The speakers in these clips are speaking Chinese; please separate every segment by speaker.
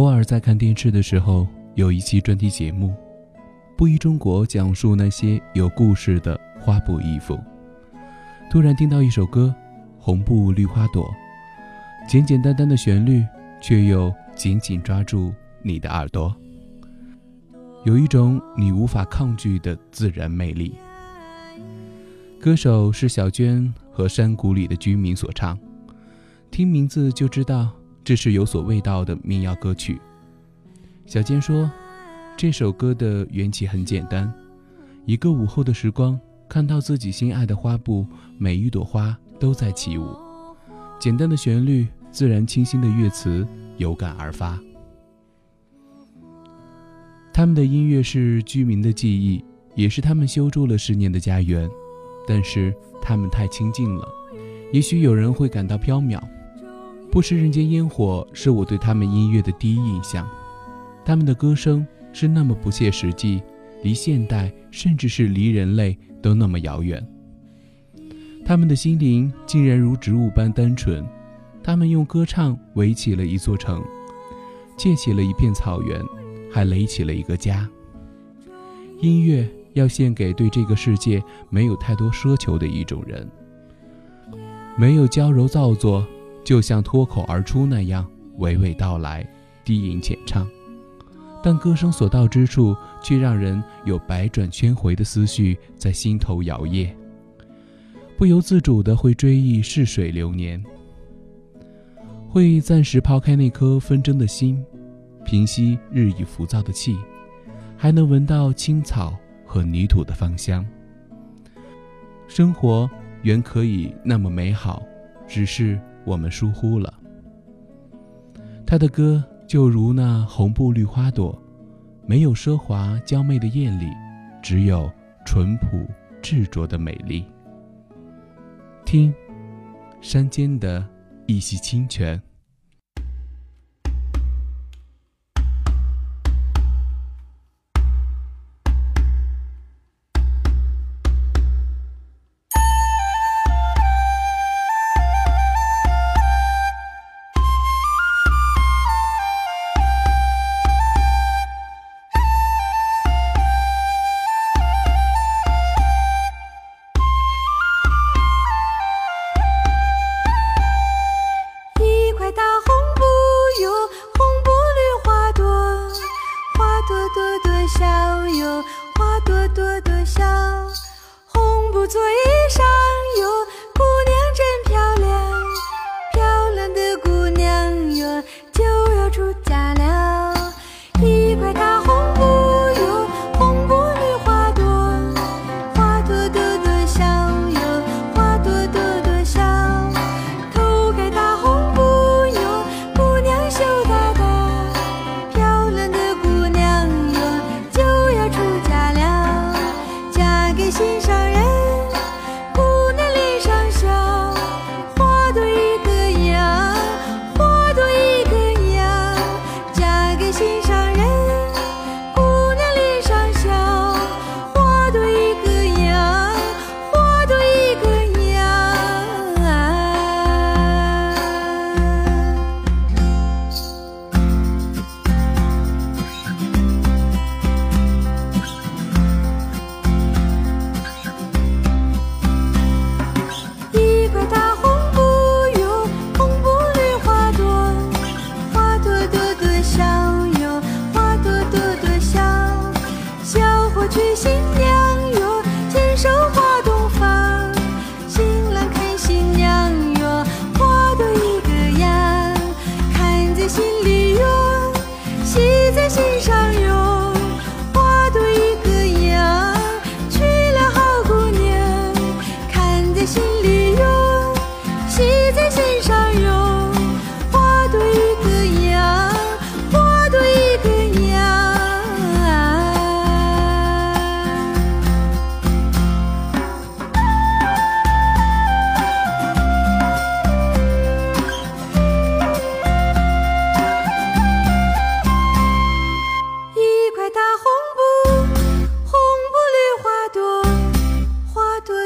Speaker 1: 偶尔在看电视的时候，有一期专题节目，不一中国讲述那些有故事的花布衣服。突然听到一首歌，《红布绿花朵》，简简单单的旋律，却又紧紧抓住你的耳朵，有一种你无法抗拒的自然魅力。歌手是小娟和山谷里的居民所唱，听名字就知道这是有所味道的民谣歌曲。小坚说，这首歌的缘起很简单，一个午后的时光。看到自己心爱的花布，每一朵花都在起舞。简单的旋律，自然清新的乐词，有感而发。他们的音乐是居民的记忆，也是他们修筑了十年的家园。但是他们太亲近了，也许有人会感到飘渺。不食人间烟火，是我对他们音乐的第一印象。他们的歌声是那么不切实际，离现代，甚至是离人类。都那么遥远，他们的心灵竟然如植物般单纯。他们用歌唱围起了一座城，建起了一片草原，还垒起了一个家。音乐要献给对这个世界没有太多奢求的一种人，没有娇柔造作，就像脱口而出那样娓娓道来，低吟浅唱。但歌声所到之处，却让人有百转千回的思绪在心头摇曳，不由自主的会追忆逝水流年，会暂时抛开那颗纷争的心，平息日益浮躁的气，还能闻到青草和泥土的芳香。生活原可以那么美好，只是我们疏忽了。他的歌。就如那红布绿花朵，没有奢华娇媚的艳丽，只有淳朴执着的美丽。听，山间的一溪清泉。
Speaker 2: 朵朵笑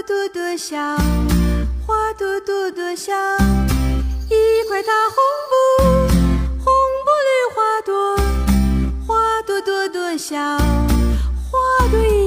Speaker 2: 朵朵小，花朵朵朵小，一块大红布，红布绿花朵，花朵朵朵小，花朵。